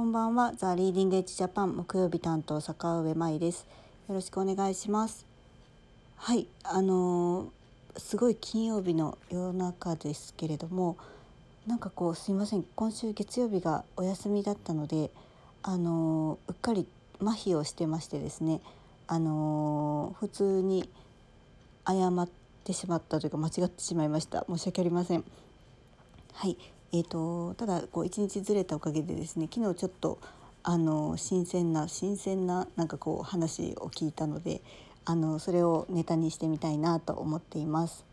こんばんは。ザ・リーディングエッジジャパン木曜日担当坂上舞です。よろしくお願いします。はいあのー、すごい金曜日の夜中ですけれどもなんかこうすいません。今週月曜日がお休みだったのであのー、うっかり麻痺をしてましてですねあのー、普通に謝ってしまったというか間違ってしまいました。申し訳ありません。はい。えーと、ただこう1日ずれたおかげでですね昨日ちょっとあの新鮮な新鮮ななんかこう話を聞いたのであのそれをネタにしてみたいなと思っています。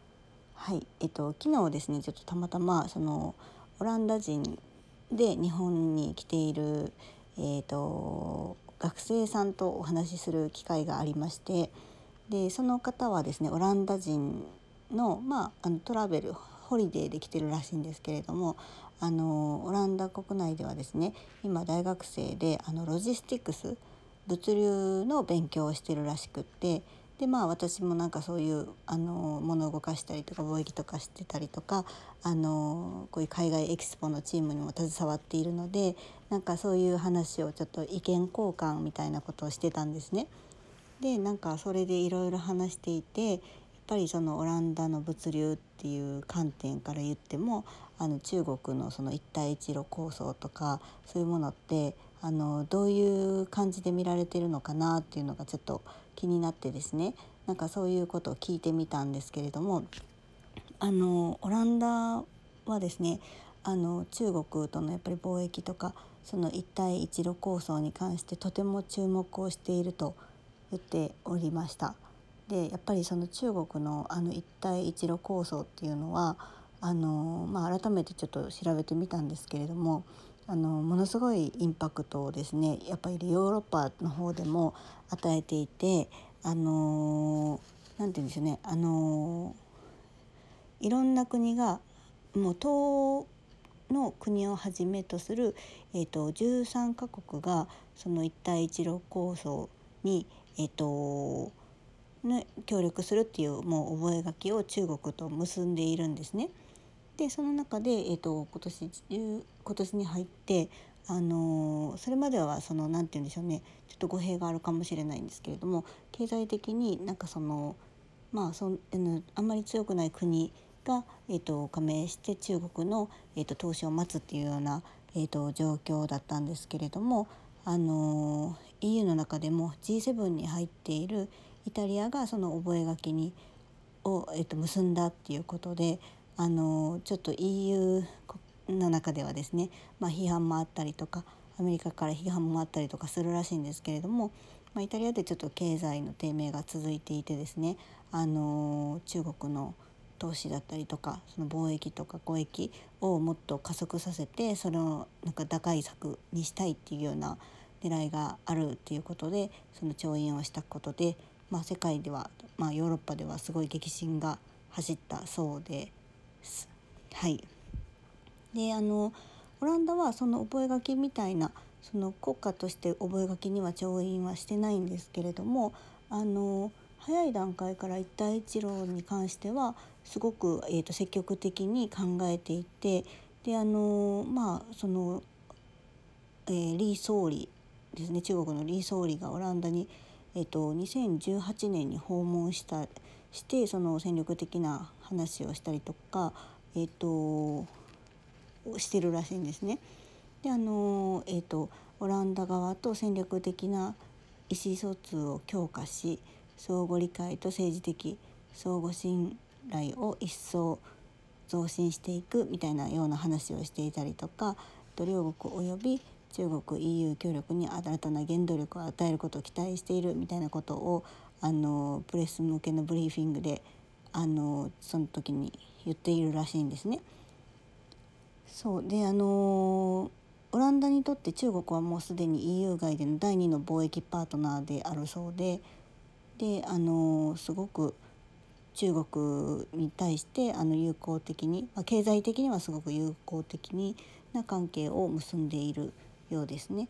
はいえっ、と昨日ですねちょっとたまたまそのオランダ人で日本に来ている、えーと学生さんとお話しする機会がありましてでその方はですねオランダ人の,、まあ、あのトラベルホリデーで来てるらしいんですけれどもあのオランダ国内ではですね今大学生であのロジスティクス物流の勉強をしてるらしくってでまあ私もなんかそういうあの物を動かしたりとか貿易とかしてたりとかあのこういう海外エキスポのチームにも携わっているのでなんかそういう話をちょっと意見交換みたいなことをしてたんですね。でなんかそれでいろいろ話していてぱりそのオランダの物流っていう観点から言ってもあの中国のその一帯一路構想とかそういうものってあのどういう感じで見られてるのかなっていうのがちょっと気になってですねなんかそういうことを聞いてみたんですけれどもあのオランダはですねあの中国とのやっぱり貿易とかその一帯一路構想に関してとても注目をしていると言っておりました。でやっぱりその中国のあの一帯一路構想っていうのはあの、まあ、改めてちょっと調べてみたんですけれどもあのものすごいインパクトをですねやっぱりヨーロッパの方でも与えていてあのなんて言うんでしょうねあのいろんな国がもう東の国をはじめとする、えーと、13カ国がその一帯一路構想に、えーとね、協力するっていうもう覚書を中国と結んでいるんですね。でその中で、えーと、今年今年に入ってあのー、それまではその何て言うんでしょうねちょっと語弊があるかもしれないんですけれども経済的になんかそのまあそあんまり強くない国が、えーと、加盟して中国の、えーと、投資を待つっていうような、えー、と状況だったんですけれども、あのー、EU の中でも G7 に入っているイタリアがその覚書にを、えっと、結んだっていうことであのちょっと EU の中ではですね、まあ、批判もあったりとかアメリカから批判もあったりとかするらしいんですけれども、まあ、イタリアでちょっと経済の低迷が続いていてですねあの中国の投資だったりとかその貿易とか交易をもっと加速させてそのなんか打開策にしたいっていうような狙いがあるっていうことでその調印をしたことでまあ、世界では、まあ、ヨーロッパではすごい激震が走ったそうです。はい、であのオランダはその覚書みたいなその国家として覚書には調印はしてないんですけれどもあの早い段階から一帯一路に関してはすごく、えーと、積極的に考えていてであのまあその、えー、リー総理ですね中国のリー総理がオランダにえーと、2018年に訪問したしてその戦力的な話をしたりとか、えーと、してるらしいんですね。であの、えーと、オランダ側と戦略的な意思疎通を強化し相互理解と政治的相互信頼を一層増進していくみたいなような話をしていたりとか両国および中国 EU 協力に新たな原動力を与えることを期待しているみたいなことをあのプレス向けのブリーフィングであのその時に言っているらしいんですね。そうであのオランダにとって中国はもうすでに EU 外での第2の貿易パートナーであるそうでであのすごく中国に対してあの友好的に、まあ、経済的にはすごく友好的にな関係を結んでいるようですね。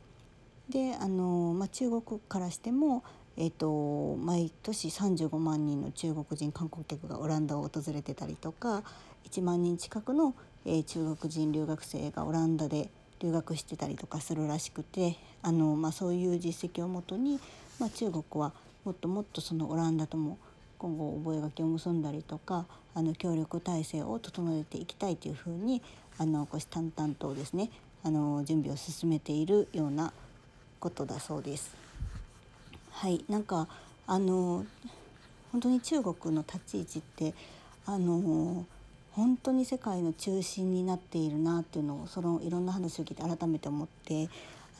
であの、まあ、中国からしても、えーと、毎年35万人の中国人観光客がオランダを訪れてたりとか1万人近くの、えー、中国人留学生がオランダで留学してたりとかするらしくてあの、まあ、そういう実績をもとに、まあ、中国はもっともっとそのオランダとも今後覚書を結んだりとかあの協力体制を整えていきたいというふうにあの虎視眈々とですねあの準備を進めているようなことだそうです。はいなんかあの本当に中国の立ち位置ってあの本当に世界の中心になっているなっていうのをそのいろんな話を聞いて改めて思って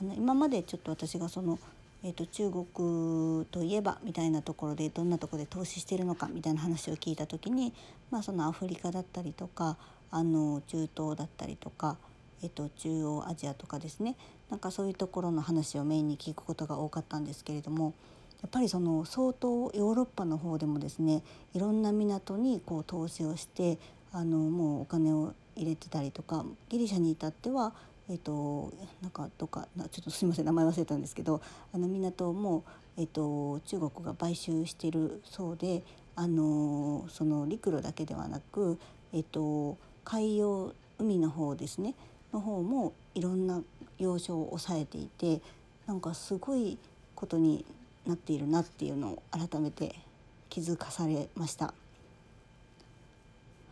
あの今までちょっと私がその、えーと、中国といえばみたいなところでどんなとこで投資してるのかみたいな話を聞いた時に、まあ、そのアフリカだったりとかあの中東だったりとか、えーと、中央アジアとかですねなんかそういうところの話をメインに聞くことが多かったんですけれども。やっぱりその相当ヨーロッパの方でもですねいろんな港にこう投資をしてあのもうお金を入れてたりとかギリシャに至ってはえっ、となんかどっかちょっとすいません名前忘れたんですけどあの港も、えっ、と、中国が買収してるそうであのその陸路だけではなく、えっ、と、海洋海の方ですねの方もいろんな要所を抑えていてなんかすごいことになっているなっていうのを改めて気づかされました。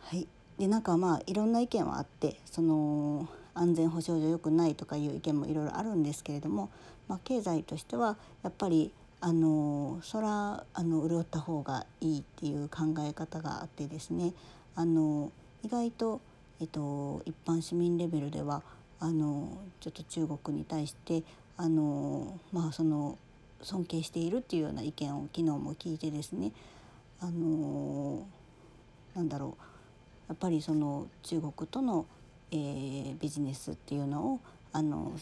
はい、でなんかまあいろんな意見はあってその安全保障上良くないとかいう意見もいろいろあるんですけれども、まあ、経済としてはやっぱりあのそらあの潤った方がいいっていう考え方があってですねあの意外と、えっと、一般市民レベルではあのちょっと中国に対してあのまあその尊敬しているっていうような意見を昨日も聞いてですねあのなんだろうやっぱりその中国との、えー、ビジネスっていうのをあの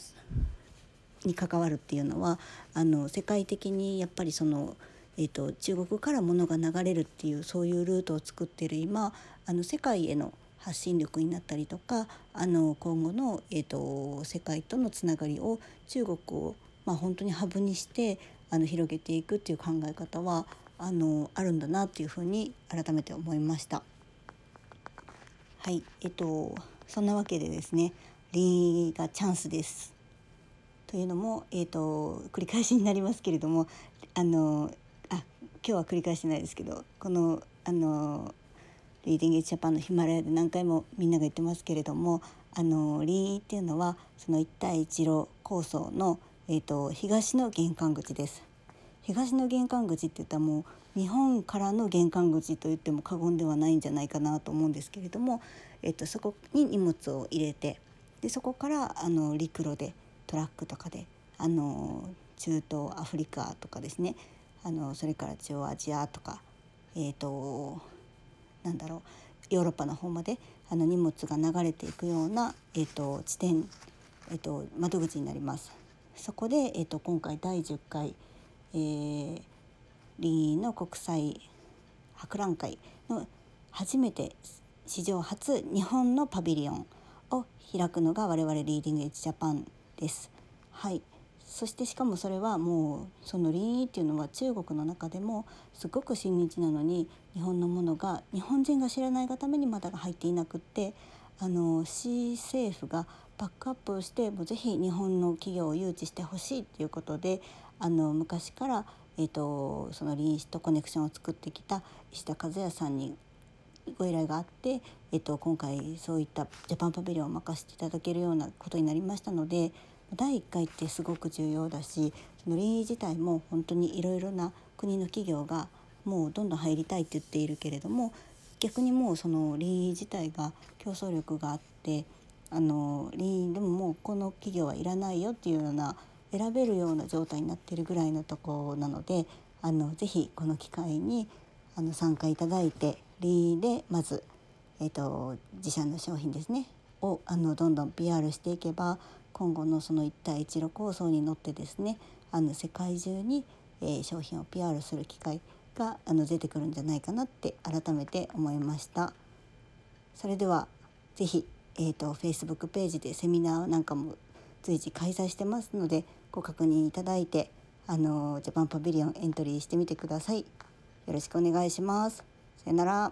に関わるっていうのはあの世界的にやっぱりその、えーと、中国から物が流れるっていうそういうルートを作ってる今あの世界への発信力になったりとかあの今後の、えーと、世界とのつながりを中国を、まあ、本当にハブにしてあの広げていくっていう考え方はあのあるんだなっていうふうに改めて思いました。はいえっとそんなわけでですねリがチャンスです。というのも、えっと繰り返しになりますけれどもあのあ今日は繰り返してないですけどこのあのリーディング・ジャパンのヒマラヤで何回もみんなが言ってますけれどもあのリーっていうのはその一帯一路構想の、えーと東の玄関口です。東の玄関口って言ったらもう日本からの玄関口と言っても過言ではないんじゃないかなと思うんですけれども、えっと、そこに荷物を入れてでそこからあの陸路でトラックとかであの中東アフリカとかですねあのそれから中央アジアとかえっ、ー、となんだろうヨーロッパの方まであの荷物が流れていくような、えーと、地点、えーと、窓口になります。そこで、えーと今回第10回えー、リーの国際博覧会の初めて史上初日本のパビリオンを開くのが我々リーディングエッジジャパンです。はいそしてしかもそれはもうその林医っていうのは中国の中でもすごく親日なのに日本のものが日本人が知らないがためにまだ入っていなくってあの市政府がバックアップをしてもうぜひ日本の企業を誘致してほしいということであの昔から、えーと、その臨死とコネクションを作ってきた石田和也さんにご依頼があって、えーと、今回そういったジャパンパビリオンを任せていただけるようなことになりましたので第1回ってすごく重要だしその臨医自体も本当にいろいろな国の企業がもうどんどん入りたいって言っているけれども逆にもうその臨医自体が競争力があってあの臨医でももうこの企業はいらないよっていうような選べるような状態になってるぐらいのとこなのであのぜひこの機会にあの参加いただいてリーでまず、えーと、自社の商品ですねをあのどんどん PR していけば今後のその一帯一路構想に乗ってですねあの世界中に、えー、商品を PR する機会があの出てくるんじゃないかなって改めて思いました。それではぜひ、えーと、と Facebook ページでセミナーなんかも随時開催してますのでご確認いただいてあのジャパンパビリオンエントリーしてみてください。よろしくお願いします。さよなら。